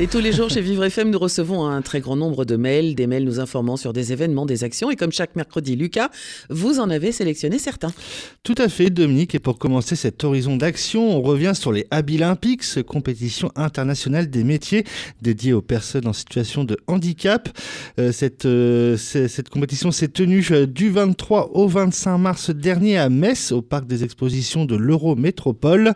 Et tous les jours chez Vivre FM, nous recevons un très grand nombre de mails, des mails nous informant sur des événements, des actions. Et comme chaque mercredi, Lucas, vous en avez sélectionné certains. Tout à fait, Dominique. Et pour commencer cet horizon d'action, on revient sur les Abilympics, compétition internationale des métiers dédiée aux personnes en situation de handicap. Euh, cette, euh, cette compétition s'est tenue euh, du 23 au 25 mars dernier à Metz, au parc des expositions de l'Eurométropole.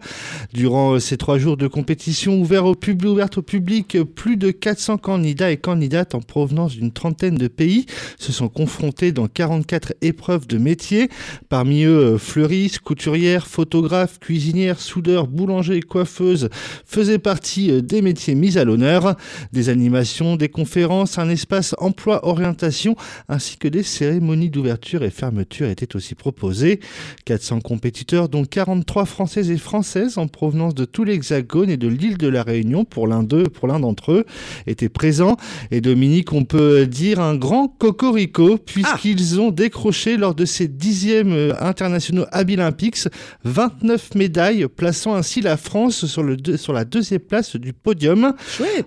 Durant ces trois jours de compétition ouverte au ouverte au public plus de 400 candidats et candidates en provenance d'une trentaine de pays se sont confrontés dans 44 épreuves de métiers. Parmi eux, euh, fleuristes, couturières, photographes, cuisinières, soudeurs, boulangers, coiffeuses faisaient partie euh, des métiers mis à l'honneur. Des animations, des conférences, un espace emploi-orientation ainsi que des cérémonies d'ouverture et fermeture étaient aussi proposées. 400 compétiteurs, dont 43 françaises et françaises en provenance de tout l'Hexagone et de l'île de la Réunion pour l'un d'eux, pour l'un d'entre eux étaient présents. Et Dominique, on peut dire un grand cocorico, puisqu'ils ont décroché lors de ces dixièmes euh, internationaux Abilympics 29 médailles, plaçant ainsi la France sur, le sur la deuxième place du podium.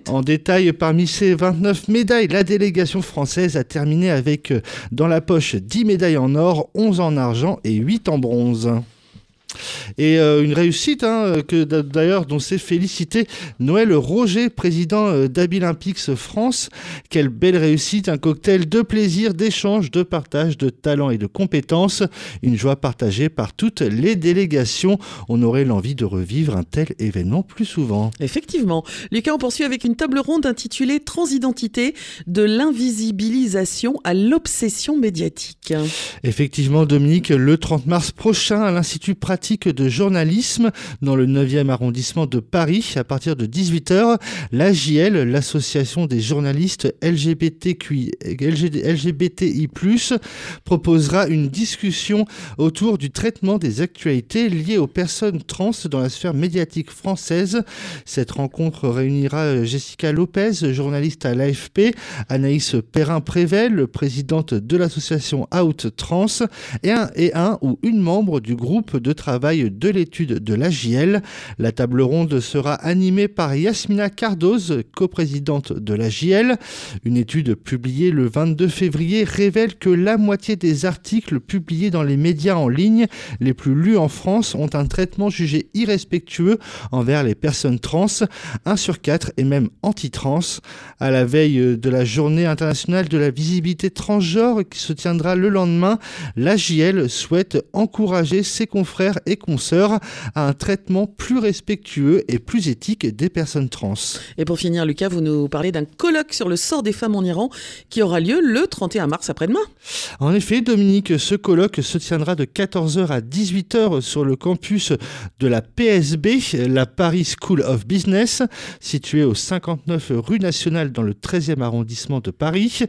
En détail, parmi ces 29 médailles, la délégation française a terminé avec euh, dans la poche 10 médailles en or, 11 en argent et 8 en bronze. Et euh, une réussite, hein, que d'ailleurs dont s'est félicité Noël Roger, président euh, d'Abilympics France. Quelle belle réussite, un cocktail de plaisir, d'échange, de partage, de talent et de compétences. Une joie partagée par toutes les délégations. On aurait l'envie de revivre un tel événement plus souvent. Effectivement. Lucas, on poursuit avec une table ronde intitulée Transidentité de l'invisibilisation à l'obsession médiatique. Effectivement, Dominique, le 30 mars prochain à l'Institut pratique de journalisme dans le 9e arrondissement de Paris à partir de 18h. L'AJL, l'association des journalistes LGBTQI, LGBTI+, proposera une discussion autour du traitement des actualités liées aux personnes trans dans la sphère médiatique française. Cette rencontre réunira Jessica Lopez, journaliste à l'AFP, Anaïs Perrin-Prével, présidente de l'association Out Trans, et un ou une membre du groupe de travail de l'étude de l'AJL. La table ronde sera animée par Yasmina Cardoz, coprésidente de l'AJL. Une étude publiée le 22 février révèle que la moitié des articles publiés dans les médias en ligne les plus lus en France ont un traitement jugé irrespectueux envers les personnes trans. 1 sur 4 est même anti-trans. À la veille de la journée internationale de la visibilité transgenre qui se tiendra le lendemain, l'AJL souhaite encourager ses confrères et consoeurs à un traitement plus respectueux et plus éthique des personnes trans. Et pour finir, Lucas, vous nous parlez d'un colloque sur le sort des femmes en Iran qui aura lieu le 31 mars après-demain. En effet, Dominique, ce colloque se tiendra de 14h à 18h sur le campus de la PSB, la Paris School of Business, située au 59 rue nationale dans le 13e arrondissement de Paris.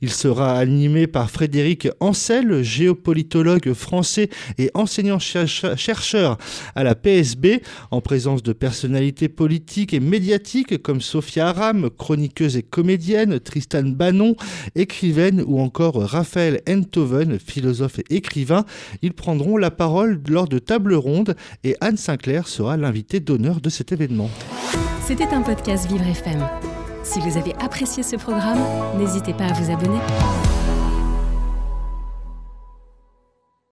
Il sera animé par Frédéric Ancel, géopolitologue français et enseignant-chercheur chercheurs à la PSB, en présence de personnalités politiques et médiatiques comme Sophia Aram, chroniqueuse et comédienne, Tristan Bannon, écrivaine ou encore Raphaël Enthoven, philosophe et écrivain. Ils prendront la parole lors de tables rondes et Anne Sinclair sera l'invitée d'honneur de cet événement. C'était un podcast Vivre FM. Si vous avez apprécié ce programme, n'hésitez pas à vous abonner.